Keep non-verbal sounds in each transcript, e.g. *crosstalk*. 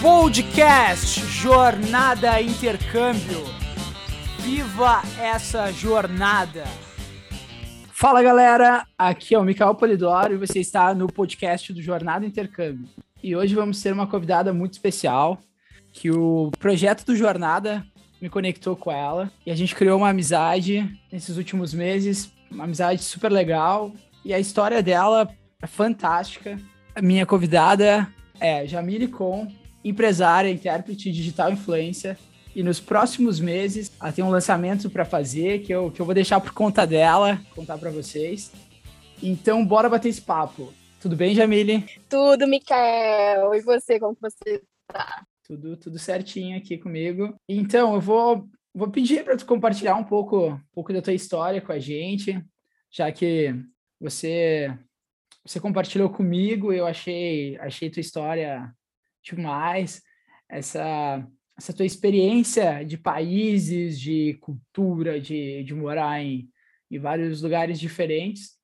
Podcast Jornada Intercâmbio. Viva essa jornada! Fala galera, aqui é o Micael Polidoro e você está no podcast do Jornada Intercâmbio. E hoje vamos ter uma convidada muito especial, que o projeto do Jornada me conectou com ela e a gente criou uma amizade nesses últimos meses, uma amizade super legal e a história dela é fantástica. A minha convidada é Jamile Com, empresária, intérprete digital influência. E nos próximos meses, ela tem um lançamento para fazer que eu, que eu vou deixar por conta dela, contar para vocês. Então, bora bater esse papo. Tudo bem, Jamile? Tudo, Mikael. E você, como você tá? Tudo, tudo certinho aqui comigo. Então, eu vou, vou pedir para tu compartilhar um pouco, um pouco da tua história com a gente, já que você você compartilhou comigo, eu achei achei tua história demais, essa essa tua experiência de países, de cultura, de, de morar em, em vários lugares diferentes.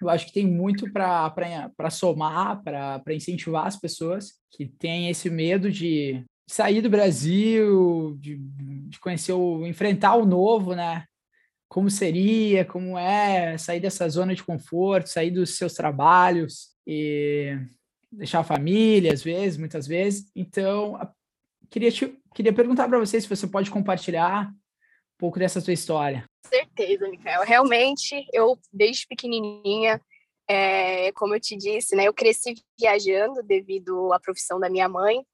Eu acho que tem muito para somar, para incentivar as pessoas que têm esse medo de sair do Brasil, de, de conhecer o, enfrentar o novo, né? Como seria, como é sair dessa zona de conforto, sair dos seus trabalhos e deixar a família, às vezes, muitas vezes. Então, queria, te, queria perguntar para você se você pode compartilhar um pouco dessa sua história. Certeza, Micael. Realmente, eu, desde pequenininha, é, como eu te disse, né, eu cresci viajando devido à profissão da minha mãe.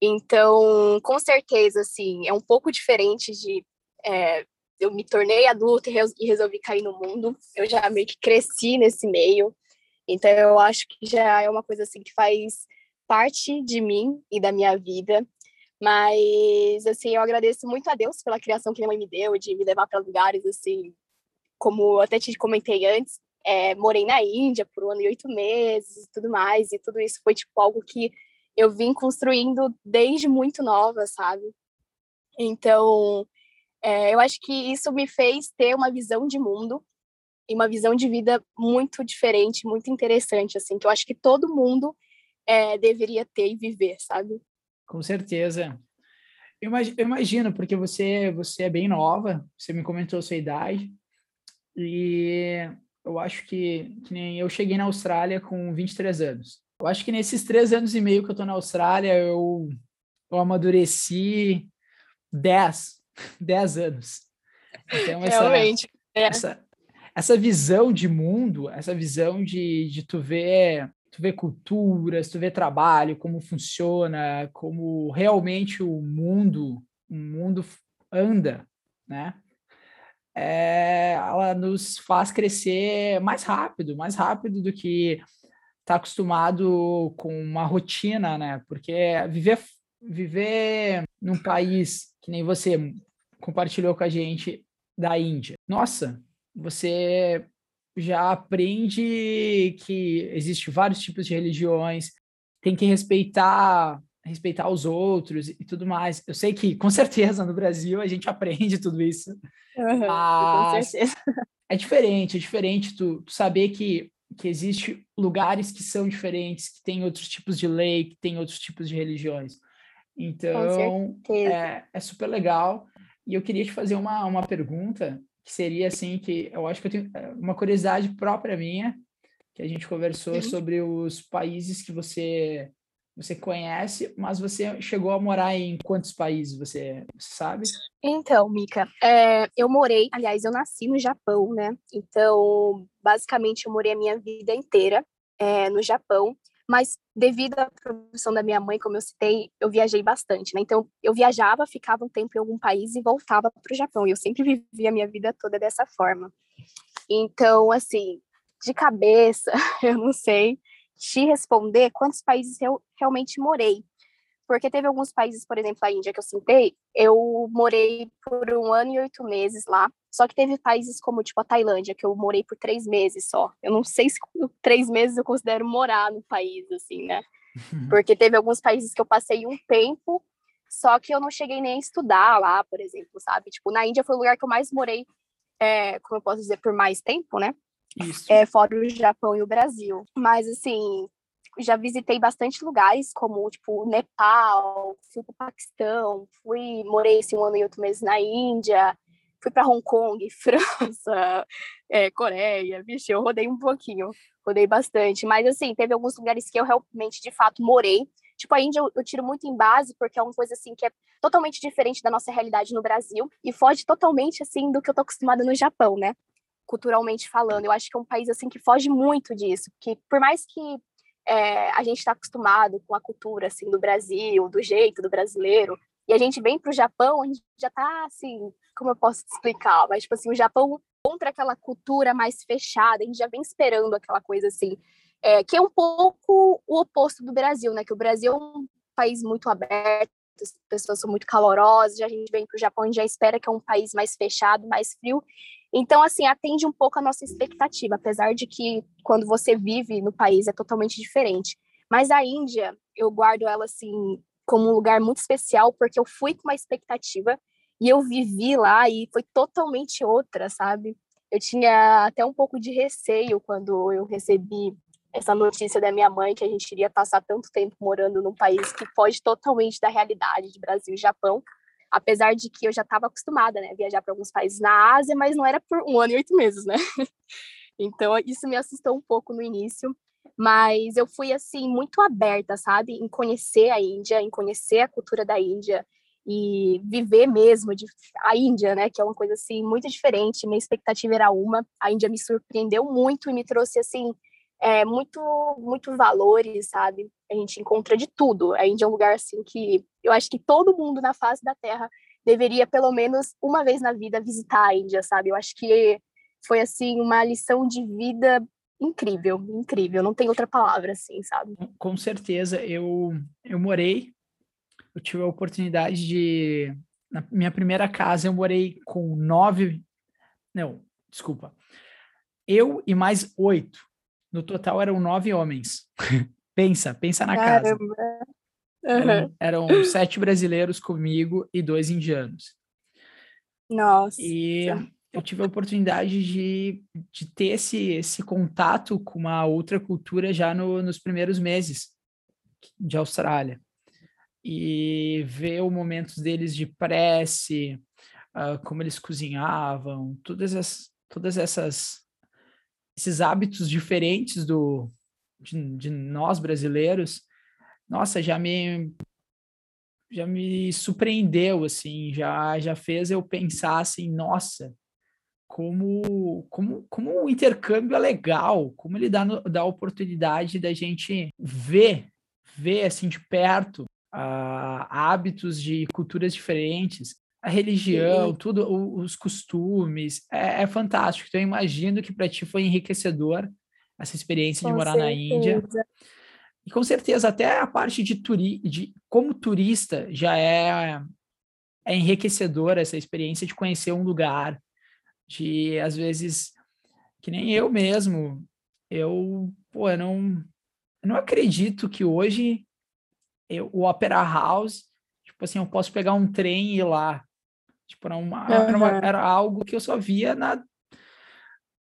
Então, com certeza, assim, é um pouco diferente de é, eu me tornei adulta e resolvi cair no mundo. Eu já meio que cresci nesse meio. Então, eu acho que já é uma coisa assim que faz parte de mim e da minha vida. Mas, assim, eu agradeço muito a Deus pela criação que minha mãe me deu, de me levar para lugares, assim, como até te comentei antes, é, morei na Índia por um ano e oito meses e tudo mais, e tudo isso foi, tipo, algo que eu vim construindo desde muito nova, sabe? Então, é, eu acho que isso me fez ter uma visão de mundo e uma visão de vida muito diferente, muito interessante, assim, que eu acho que todo mundo é, deveria ter e viver, sabe? Com certeza. Eu imagino, porque você, você é bem nova, você me comentou a sua idade, e eu acho que, que nem eu cheguei na Austrália com 23 anos. Eu acho que nesses três anos e meio que eu tô na Austrália, eu, eu amadureci 10, 10 *laughs* anos. Então, essa, Realmente. É. Essa, essa visão de mundo, essa visão de, de tu ver tu vê culturas, tu vê trabalho, como funciona, como realmente o mundo, o mundo anda, né? É, ela nos faz crescer mais rápido, mais rápido do que está acostumado com uma rotina, né? Porque viver viver num país que nem você compartilhou com a gente da Índia. Nossa, você já aprende que existe vários tipos de religiões, tem que respeitar respeitar os outros e tudo mais. Eu sei que com certeza no Brasil a gente aprende tudo isso. Uhum, com certeza. É diferente, é diferente tu, tu saber que que existe lugares que são diferentes, que tem outros tipos de lei, que tem outros tipos de religiões. Então, é, é super legal. E eu queria te fazer uma, uma pergunta que seria assim que eu acho que eu tenho é, uma curiosidade própria minha que a gente conversou uhum. sobre os países que você você conhece, mas você chegou a morar em quantos países você, você sabe? Então, Mica, é, eu morei, aliás, eu nasci no Japão, né? Então, basicamente, eu morei a minha vida inteira é, no Japão. Mas devido à profissão da minha mãe, como eu citei, eu viajei bastante, né? Então eu viajava, ficava um tempo em algum país e voltava para o Japão. E eu sempre *laughs* vivi a minha vida toda dessa forma. Então, assim, de cabeça, *laughs* eu não sei te responder quantos países eu realmente morei. Porque teve alguns países, por exemplo, a Índia, que eu citei, eu morei por um ano e oito meses lá. Só que teve países como, tipo, a Tailândia, que eu morei por três meses só. Eu não sei se *laughs* três meses eu considero morar no país, assim, né? Uhum. Porque teve alguns países que eu passei um tempo, só que eu não cheguei nem a estudar lá, por exemplo, sabe? Tipo, na Índia foi o lugar que eu mais morei, é, como eu posso dizer, por mais tempo, né? Isso. É, fora o Japão e o Brasil. Mas, assim, já visitei bastante lugares, como, tipo, Nepal, fui para o Paquistão, fui, morei, assim, um ano e oito meses na Índia, fui para Hong Kong, *laughs* França, é, Coreia, vixe, eu rodei um pouquinho, rodei bastante, mas, assim, teve alguns lugares que eu realmente, de fato, morei, Tipo, a Índia eu, tiro muito em base, porque é uma coisa, assim, que é totalmente diferente da nossa realidade no Brasil e foge totalmente, assim, do que eu tô acostumada no Japão, né? Culturalmente falando. Eu acho que é um país, assim, que foge muito disso, que por mais que é, a gente está acostumado com a cultura, assim, do Brasil, do jeito do brasileiro, e a gente vem para o Japão, a gente já tá, assim, como eu posso te explicar? Mas, tipo assim, o Japão contra aquela cultura mais fechada, a gente já vem esperando aquela coisa, assim, é, que é um pouco o oposto do Brasil, né? Que o Brasil é um país muito aberto, as pessoas são muito calorosas, a gente vem para o Japão e já espera que é um país mais fechado, mais frio. Então, assim, atende um pouco a nossa expectativa, apesar de que quando você vive no país é totalmente diferente. Mas a Índia, eu guardo ela, assim, como um lugar muito especial, porque eu fui com uma expectativa e eu vivi lá e foi totalmente outra, sabe? Eu tinha até um pouco de receio quando eu recebi essa notícia da minha mãe que a gente iria passar tanto tempo morando num país que foge totalmente da realidade de Brasil e Japão, apesar de que eu já estava acostumada, né, a viajar para alguns países na Ásia, mas não era por um ano e oito meses, né? *laughs* Então isso me assustou um pouco no início, mas eu fui assim muito aberta, sabe, em conhecer a Índia, em conhecer a cultura da Índia e viver mesmo de a Índia, né, que é uma coisa assim muito diferente. Minha expectativa era uma, a Índia me surpreendeu muito e me trouxe assim é, muito, muito valores, sabe? A gente encontra de tudo. A Índia é um lugar assim que eu acho que todo mundo na face da Terra deveria pelo menos uma vez na vida visitar a Índia, sabe? Eu acho que foi assim uma lição de vida incrível, incrível. Não tem outra palavra assim, sabe? Com certeza. Eu eu morei, eu tive a oportunidade de na minha primeira casa eu morei com nove, não, desculpa. Eu e mais oito no total eram nove homens. *laughs* pensa, pensa na Caramba. casa. Uhum. Eram, eram sete brasileiros comigo e dois indianos. Nossa. E eu tive a oportunidade de, de ter esse, esse contato com uma outra cultura já no, nos primeiros meses de Austrália. E ver os momentos deles de prece, uh, como eles cozinhavam, todas, as, todas essas esses hábitos diferentes do de, de, nós brasileiros, nossa, já me já me surpreendeu assim, já já fez eu pensar assim, nossa, como como como o intercâmbio é legal, como ele dá dá a oportunidade da gente ver ver assim de perto uh, hábitos de culturas diferentes, a religião, Sim. tudo, os costumes, é, é, fantástico. Então, eu imagino que para ti foi enriquecedor essa experiência com de morar certeza. na Índia. E com certeza, até a parte de, turi de como turista já é, é enriquecedora essa experiência de conhecer um lugar, de às vezes, que nem eu mesmo, eu, pô, eu não, eu não acredito que hoje eu, o Opera House, tipo assim, eu posso pegar um trem e ir lá. Tipo, era, uma, uhum. era, uma, era algo que eu só via na,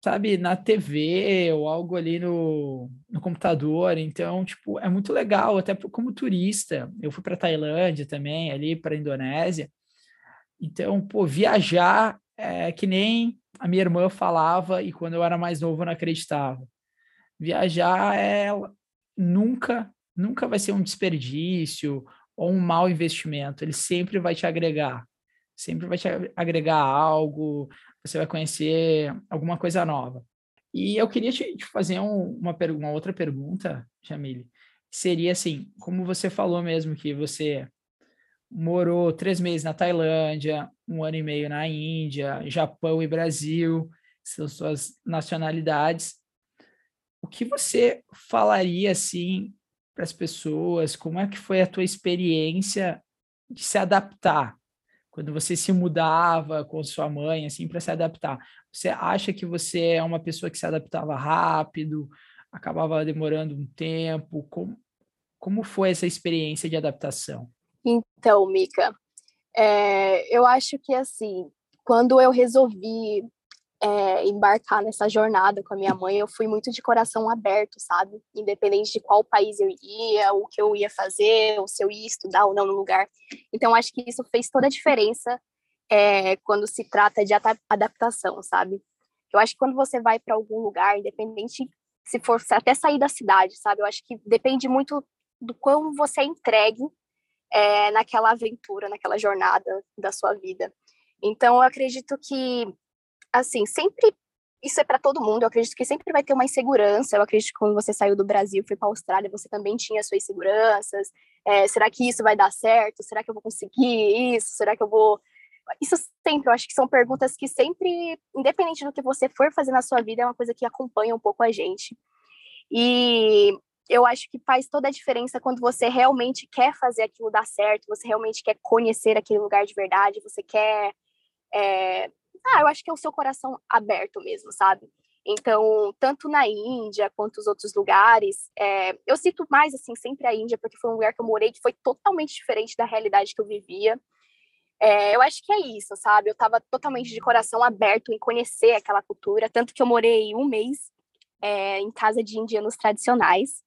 sabe, na TV ou algo ali no, no computador. Então, tipo, é muito legal, até como turista. Eu fui para Tailândia também, ali para Indonésia. Então, pô, viajar é que nem a minha irmã falava e quando eu era mais novo eu não acreditava. Viajar é nunca, nunca vai ser um desperdício ou um mau investimento. Ele sempre vai te agregar sempre vai te agregar algo, você vai conhecer alguma coisa nova. E eu queria te, fazer um, uma, uma outra pergunta, Jamile. Seria assim, como você falou mesmo que você morou três meses na Tailândia, um ano e meio na Índia, Japão e Brasil, são suas nacionalidades. O que você falaria assim para as pessoas? Como é que foi a tua experiência de se adaptar quando você se mudava com sua mãe, assim, para se adaptar, você acha que você é uma pessoa que se adaptava rápido, acabava demorando um tempo? Como, como foi essa experiência de adaptação? Então, Mica, é, eu acho que assim, quando eu resolvi é, embarcar nessa jornada com a minha mãe, eu fui muito de coração aberto, sabe? Independente de qual país eu ia, o que eu ia fazer, ou se eu ia estudar ou não no lugar. Então, acho que isso fez toda a diferença é, quando se trata de adaptação, sabe? Eu acho que quando você vai para algum lugar, independente se for até sair da cidade, sabe? Eu acho que depende muito do como você é entregue é, naquela aventura, naquela jornada da sua vida. Então, eu acredito que assim, sempre isso é para todo mundo. Eu acredito que sempre vai ter uma insegurança. Eu acredito que quando você saiu do Brasil, foi para a Austrália, você também tinha suas inseguranças. É, será que isso vai dar certo? Será que eu vou conseguir isso? Será que eu vou? Isso sempre, eu acho que são perguntas que sempre, independente do que você for fazer na sua vida, é uma coisa que acompanha um pouco a gente. E eu acho que faz toda a diferença quando você realmente quer fazer aquilo dar certo, você realmente quer conhecer aquele lugar de verdade, você quer é, ah, eu acho que é o seu coração aberto mesmo, sabe? Então, tanto na Índia quanto os outros lugares, é, eu cito mais, assim, sempre a Índia, porque foi um lugar que eu morei que foi totalmente diferente da realidade que eu vivia. É, eu acho que é isso, sabe? Eu estava totalmente de coração aberto em conhecer aquela cultura, tanto que eu morei um mês é, em casa de indianos tradicionais.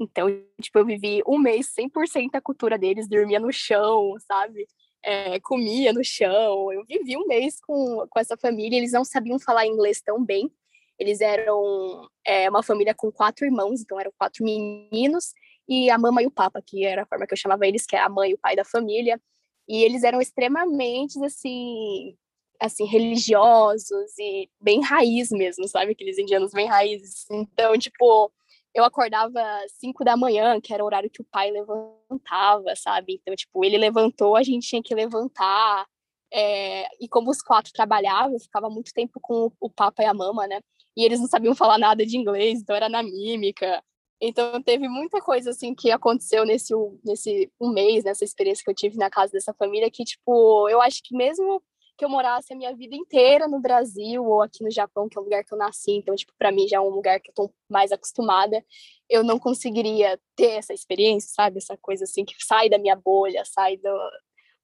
Então, tipo, eu vivi um mês 100% a cultura deles, dormia no chão, sabe? é, comia no chão. Eu vivi um mês com, com essa família, eles não sabiam falar inglês tão bem. Eles eram é, uma família com quatro irmãos, então eram quatro meninos, e a mama e o papa, que era a forma que eu chamava eles, que é a mãe e o pai da família. E eles eram extremamente, assim, assim, religiosos e bem raiz mesmo, sabe? Aqueles indianos bem raízes. Então, tipo, eu acordava cinco da manhã, que era o horário que o pai levantava, sabe? Então, tipo, ele levantou, a gente tinha que levantar. É, e como os quatro trabalhavam, eu ficava muito tempo com o papa e a mama, né? E eles não sabiam falar nada de inglês, então era na mímica. Então teve muita coisa assim que aconteceu nesse nesse um mês, nessa experiência que eu tive na casa dessa família, que tipo, eu acho que mesmo que eu morasse a minha vida inteira no Brasil ou aqui no Japão, que é o lugar que eu nasci, então, tipo, para mim já é um lugar que eu tô mais acostumada, eu não conseguiria ter essa experiência, sabe? Essa coisa assim que sai da minha bolha, sai do,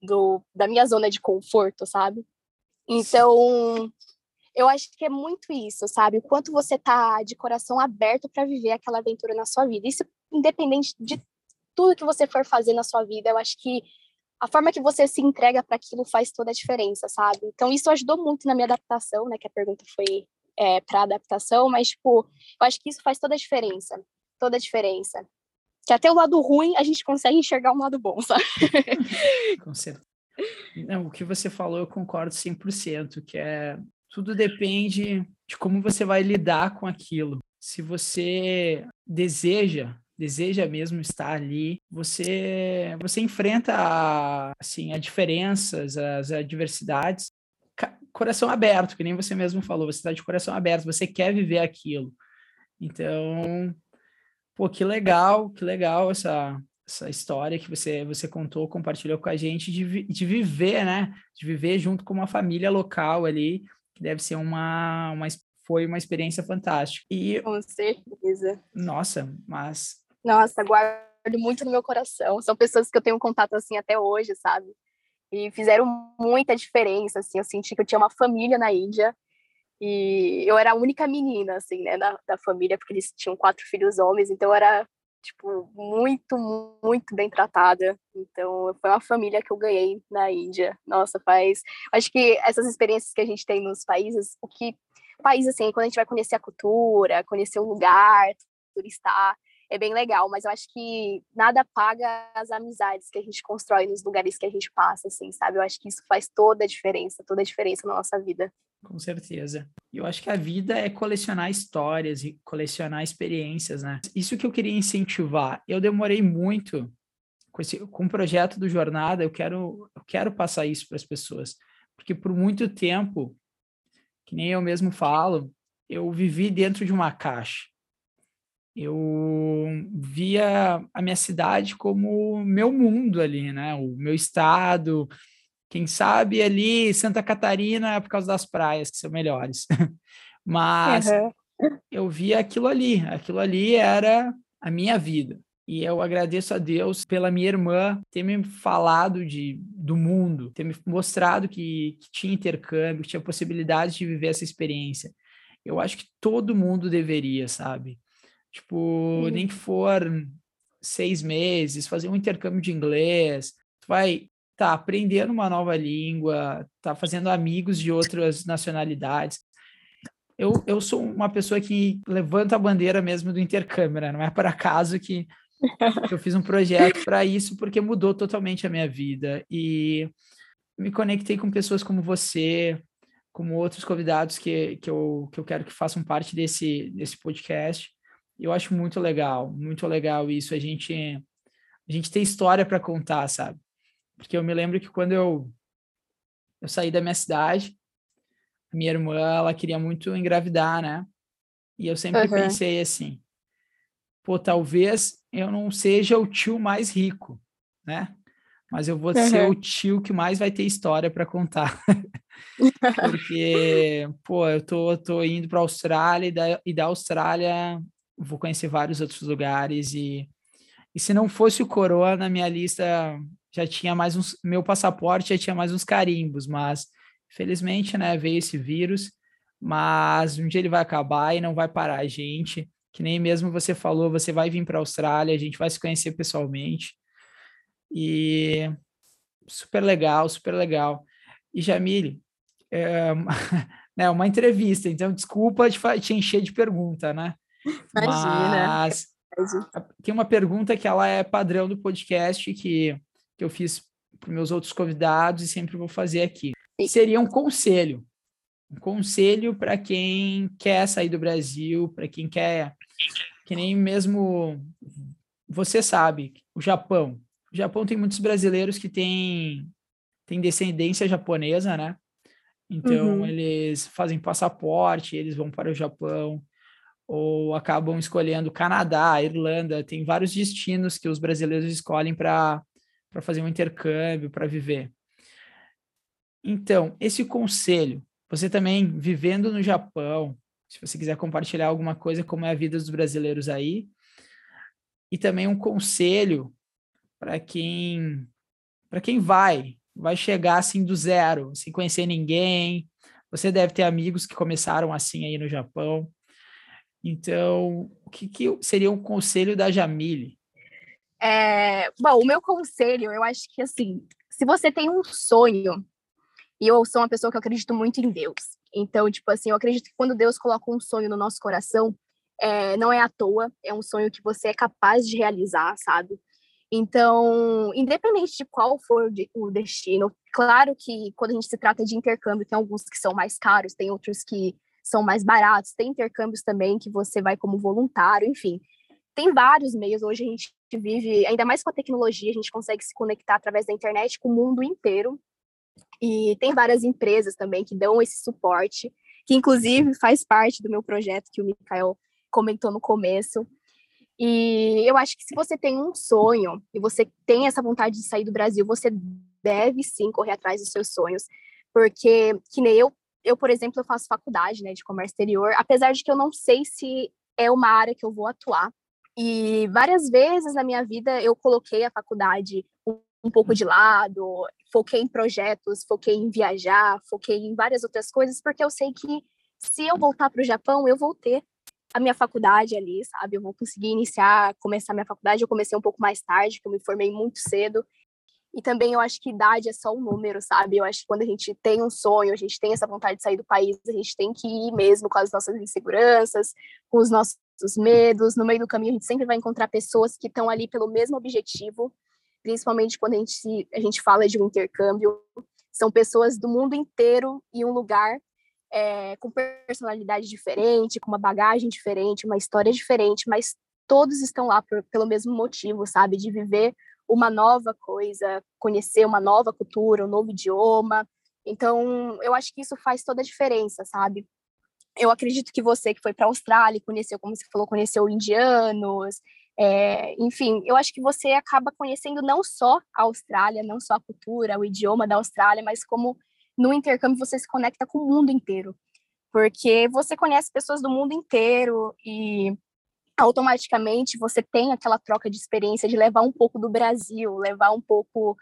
do da minha zona de conforto, sabe? Então, eu acho que é muito isso, sabe? O quanto você tá de coração aberto para viver aquela aventura na sua vida. Isso independente de tudo que você for fazer na sua vida, eu acho que a forma que você se entrega para aquilo faz toda a diferença, sabe? Então isso ajudou muito na minha adaptação, né? Que a pergunta foi é, para adaptação, mas tipo, eu acho que isso faz toda a diferença, toda a diferença. Que até o lado ruim a gente consegue enxergar um lado bom, *laughs* sabe? Com certeza. Não, o que você falou eu concordo 100%, que é tudo depende de como você vai lidar com aquilo. Se você deseja deseja mesmo estar ali, você você enfrenta assim as diferenças, as adversidades, coração aberto, que nem você mesmo falou, você está de coração aberto, você quer viver aquilo. Então, pô, que legal, que legal essa essa história que você você contou, compartilhou com a gente de, de viver, né? De viver junto com uma família local ali, que deve ser uma, uma foi uma experiência fantástica. E com certeza. Nossa, mas nossa, guardo muito no meu coração. São pessoas que eu tenho contato assim até hoje, sabe? E fizeram muita diferença, assim. Eu senti que eu tinha uma família na Índia e eu era a única menina, assim, né, da, da família, porque eles tinham quatro filhos homens, então eu era, tipo, muito, muito bem tratada. Então, foi uma família que eu ganhei na Índia. Nossa, faz. Acho que essas experiências que a gente tem nos países, o que. País, assim, quando a gente vai conhecer a cultura, conhecer o lugar, turistar, é bem legal, mas eu acho que nada paga as amizades que a gente constrói nos lugares que a gente passa, assim, sabe? Eu acho que isso faz toda a diferença, toda a diferença na nossa vida. Com certeza. Eu acho que a vida é colecionar histórias e colecionar experiências, né? Isso que eu queria incentivar. Eu demorei muito com, esse, com o projeto do Jornada, eu quero, eu quero passar isso para as pessoas, porque por muito tempo, que nem eu mesmo falo, eu vivi dentro de uma caixa eu via a minha cidade como meu mundo ali, né? O meu estado, quem sabe ali Santa Catarina por causa das praias que são melhores. *laughs* Mas uhum. eu via aquilo ali, aquilo ali era a minha vida. E eu agradeço a Deus pela minha irmã ter me falado de, do mundo, ter me mostrado que, que tinha intercâmbio, que tinha possibilidade de viver essa experiência. Eu acho que todo mundo deveria, sabe? Tipo, uhum. nem que for seis meses, fazer um intercâmbio de inglês, tu vai tá aprendendo uma nova língua, tá fazendo amigos de outras nacionalidades. Eu, eu sou uma pessoa que levanta a bandeira mesmo do intercâmbio, né? Não é por acaso que *laughs* eu fiz um projeto para isso, porque mudou totalmente a minha vida. E me conectei com pessoas como você, como outros convidados que, que, eu, que eu quero que façam parte desse, desse podcast. Eu acho muito legal, muito legal isso. A gente, a gente tem história para contar, sabe? Porque eu me lembro que quando eu, eu saí da minha cidade, a minha irmã, ela queria muito engravidar, né? E eu sempre uhum. pensei assim, pô, talvez eu não seja o tio mais rico, né? Mas eu vou uhum. ser o tio que mais vai ter história para contar. *laughs* *laughs* Porque, pô, eu tô, tô indo para a Austrália e da, e da Austrália vou conhecer vários outros lugares e, e se não fosse o Corona, minha lista já tinha mais uns, meu passaporte já tinha mais uns carimbos, mas felizmente, né, veio esse vírus, mas um dia ele vai acabar e não vai parar a gente, que nem mesmo você falou, você vai vir para a Austrália, a gente vai se conhecer pessoalmente, e super legal, super legal. E Jamile, é, *laughs* né, uma entrevista, então desculpa te, te encher de pergunta, né? Imagina. Mas tem uma pergunta que ela é padrão do podcast que, que eu fiz para meus outros convidados e sempre vou fazer aqui. Seria um conselho. Um conselho para quem quer sair do Brasil, para quem quer, que nem mesmo você sabe, o Japão. O Japão tem muitos brasileiros que têm, têm descendência japonesa, né? Então, uhum. eles fazem passaporte, eles vão para o Japão, ou acabam escolhendo Canadá, Irlanda, tem vários destinos que os brasileiros escolhem para fazer um intercâmbio, para viver. Então, esse conselho, você também vivendo no Japão, se você quiser compartilhar alguma coisa como é a vida dos brasileiros aí, e também um conselho para quem para quem vai, vai chegar assim do zero, sem conhecer ninguém. Você deve ter amigos que começaram assim aí no Japão. Então, o que, que seria um conselho da Jamile? É, bom, o meu conselho, eu acho que assim, se você tem um sonho, e eu sou uma pessoa que eu acredito muito em Deus. Então, tipo assim, eu acredito que quando Deus coloca um sonho no nosso coração, é, não é à toa, é um sonho que você é capaz de realizar, sabe? Então, independente de qual for o destino, claro que quando a gente se trata de intercâmbio, tem alguns que são mais caros, tem outros que são mais baratos, tem intercâmbios também que você vai como voluntário, enfim. Tem vários meios, hoje a gente vive, ainda mais com a tecnologia, a gente consegue se conectar através da internet com o mundo inteiro. E tem várias empresas também que dão esse suporte, que inclusive faz parte do meu projeto que o Mikael comentou no começo. E eu acho que se você tem um sonho e você tem essa vontade de sair do Brasil, você deve sim correr atrás dos seus sonhos, porque que nem eu eu, por exemplo, eu faço faculdade né, de comércio exterior, apesar de que eu não sei se é uma área que eu vou atuar. E várias vezes na minha vida eu coloquei a faculdade um, pouco de lado, foquei em projetos, foquei em viajar, foquei em várias outras coisas, porque eu sei que se eu voltar para o Japão, eu vou ter a minha faculdade ali, sabe? Eu vou conseguir iniciar, começar minha faculdade. Eu comecei um pouco mais tarde, porque eu me formei muito cedo. E também eu acho que idade é só um número, sabe? Eu acho que quando a gente tem um sonho, a gente tem essa vontade de sair do país, a gente tem que ir mesmo com as nossas inseguranças, com os nossos medos. No meio do caminho, a gente sempre vai encontrar pessoas que estão ali pelo mesmo objetivo, principalmente quando a gente, a gente fala de um intercâmbio. São pessoas do mundo inteiro em um lugar é, com personalidade diferente, com uma bagagem diferente, uma história diferente, mas todos estão lá por, pelo mesmo motivo, sabe? De viver uma nova coisa, conhecer uma nova cultura, um novo idioma. Então, eu acho que isso faz toda a diferença, sabe? Eu acredito que você que foi para a Austrália, conheceu, como você falou, conheceu indianos, é, enfim, eu acho que você acaba conhecendo não só a Austrália, não só a cultura, o idioma da Austrália, mas como no intercâmbio você se conecta com o mundo inteiro, porque você conhece pessoas do mundo inteiro e automaticamente você tem aquela troca de experiência de levar um pouco do Brasil, levar um pouco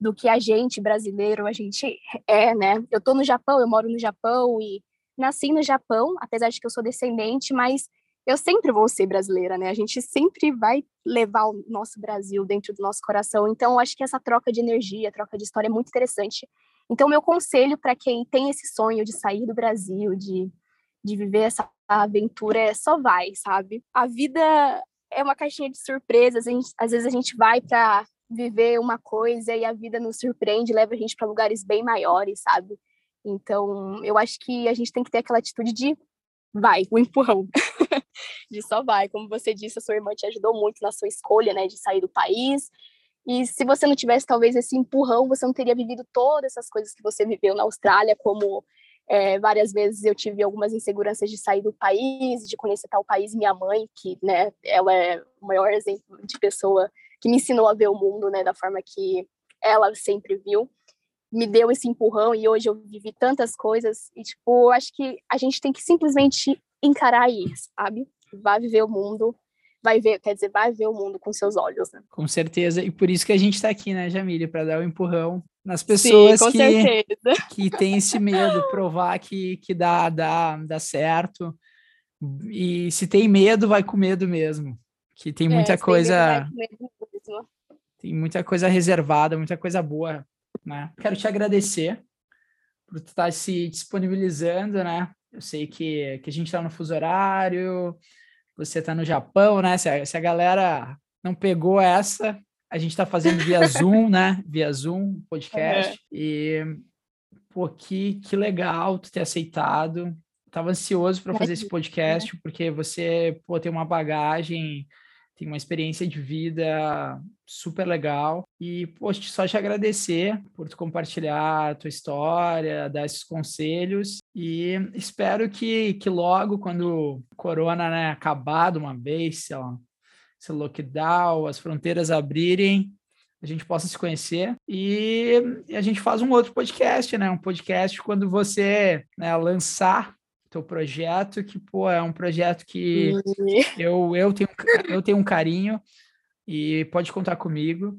do que a gente brasileiro a gente é, né? Eu tô no Japão, eu moro no Japão e nasci no Japão, apesar de que eu sou descendente, mas eu sempre vou ser brasileira, né? A gente sempre vai levar o nosso Brasil dentro do nosso coração. Então, eu acho que essa troca de energia, troca de história é muito interessante. Então, meu conselho para quem tem esse sonho de sair do Brasil, de, de viver essa aventura, é só vai, sabe? A vida é uma caixinha de surpresas. Gente, às vezes a gente vai para viver uma coisa e a vida nos surpreende, leva a gente para lugares bem maiores, sabe? Então, eu acho que a gente tem que ter aquela atitude de vai, o empurrão. *laughs* de só vai. Como você disse, a sua irmã te ajudou muito na sua escolha, né, de sair do país. E se você não tivesse talvez esse empurrão, você não teria vivido todas essas coisas que você viveu na Austrália, como é, várias vezes eu tive algumas inseguranças de sair do país, de conhecer tal país. Minha mãe, que, né, ela é o maior exemplo de pessoa que me ensinou a ver o mundo, né, da forma que ela sempre viu, me deu esse empurrão e hoje eu vivi tantas coisas e tipo, acho que a gente tem que simplesmente encarar isso, sabe? Vai viver o mundo, vai ver, quer dizer, vai ver o mundo com seus olhos, né? Com certeza, e por isso que a gente está aqui, né, Jamília, para dar o um empurrão nas pessoas Sim, que, *laughs* que têm esse medo, provar que, que dá, dá, dá certo. E se tem medo, vai com medo mesmo. Que tem é, muita é, coisa. Tem muita coisa reservada, muita coisa boa, né? Quero te agradecer por estar tá se disponibilizando, né? Eu sei que, que a gente está no fuso horário, você está no Japão, né? Se a, se a galera não pegou essa, a gente está fazendo via *laughs* Zoom, né? Via Zoom, podcast. É. E, pô, que, que legal tu ter aceitado. Tava ansioso para fazer esse podcast, porque você, pô, tem uma bagagem tem uma experiência de vida super legal. E, poxa, só te agradecer por tu compartilhar a tua história, dar esses conselhos. E espero que, que logo, quando o corona né, acabar de uma vez, sei lá, esse lockdown, as fronteiras abrirem, a gente possa se conhecer e, a gente faz um outro podcast, né? Um podcast quando você né, lançar teu projeto, que, pô, é um projeto que eu, eu, tenho, eu tenho um carinho e pode contar comigo.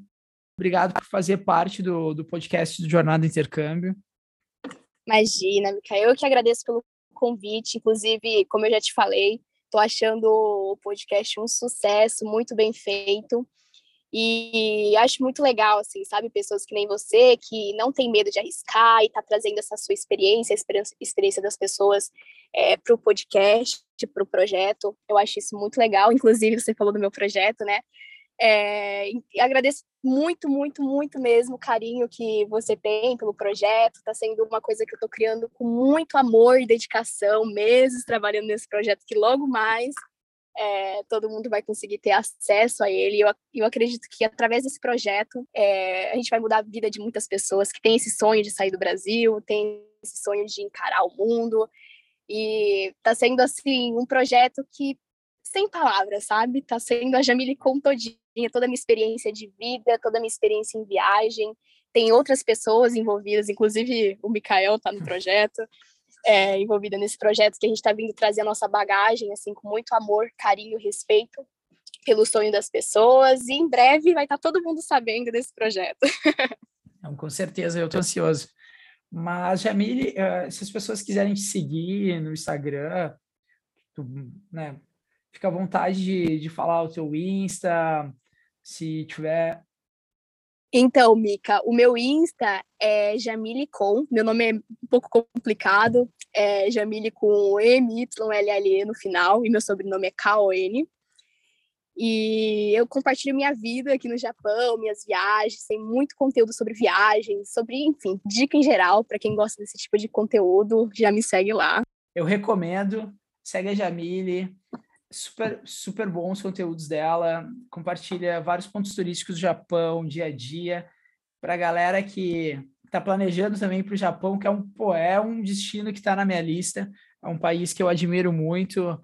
Obrigado por fazer parte do, do podcast do Jornada Intercâmbio. Imagina, Mica, eu que agradeço pelo convite. Inclusive, como eu já te falei, estou achando o podcast um sucesso, muito bem feito. E acho muito legal, assim, sabe? Pessoas que nem você, que não tem medo de arriscar e tá trazendo essa sua experiência, a experiência das pessoas é, para o podcast, para o projeto. Eu acho isso muito legal. *laughs* Inclusive, você falou do meu projeto, né? É, agradeço muito, muito, muito mesmo o carinho que você tem pelo projeto. Está sendo uma coisa que eu estou criando com muito amor e dedicação, meses trabalhando nesse projeto, que logo mais é, todo mundo vai conseguir ter acesso a ele. Eu, eu acredito que através desse projeto é, a gente vai mudar a vida de muitas pessoas que têm esse sonho de sair do Brasil, têm esse sonho de encarar o mundo. E está sendo assim um projeto que sem palavras, sabe? Está sendo a Jamile com todinha, toda a minha experiência de vida, toda a minha experiência em viagem. Tem outras pessoas envolvidas, inclusive o Mikael está no projeto é, envolvida nesse projeto, que a gente está vindo trazer a nossa bagagem, assim, com muito amor, carinho, respeito pelo sonho das pessoas, e em breve vai estar tá todo mundo sabendo desse projeto. *laughs* Não, com certeza, eu estou ansioso. Mas, Jamile, uh, se as pessoas quiserem te seguir no Instagram, tu, né, fica à vontade de, de falar o teu Insta, se tiver então, Mica, o meu Insta é Jamile Com. Meu nome é um pouco complicado. É Jamile com M-Y-L-L-E no final. E meu sobrenome é K-O-N. E eu compartilho minha vida aqui no Japão, minhas viagens, tem muito conteúdo sobre viagens, sobre, enfim, dica em geral, para quem gosta desse tipo de conteúdo, já me segue lá. Eu recomendo, segue a Jamile, super, super bons os conteúdos dela, compartilha vários pontos turísticos do Japão, dia a dia, para a galera que está planejando também para o Japão, que é um, pô, é um destino que está na minha lista, é um país que eu admiro muito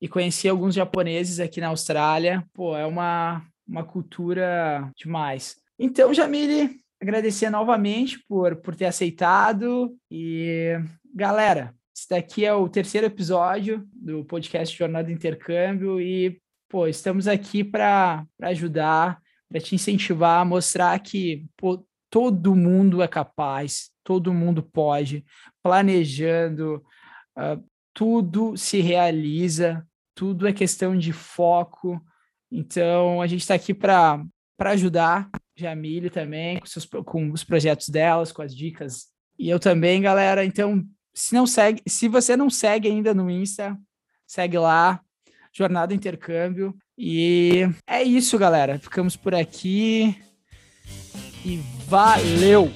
e conheci alguns japoneses aqui na Austrália, pô, é uma, uma cultura demais. Então, Jamile, agradecer novamente por, por ter aceitado e galera, daqui é o terceiro episódio do podcast Jornada Intercâmbio e pô, estamos aqui para ajudar, para te incentivar, mostrar que pô, todo mundo é capaz, todo mundo pode, planejando, uh, tudo se realiza, tudo é questão de foco. Então, a gente está aqui para ajudar Jamile também, com, seus, com os projetos delas, com as dicas. E eu também, galera. Então, se não segue, se você não segue ainda no Insta, segue lá, Jornada Intercâmbio. E é isso, galera. Ficamos por aqui. E valeu!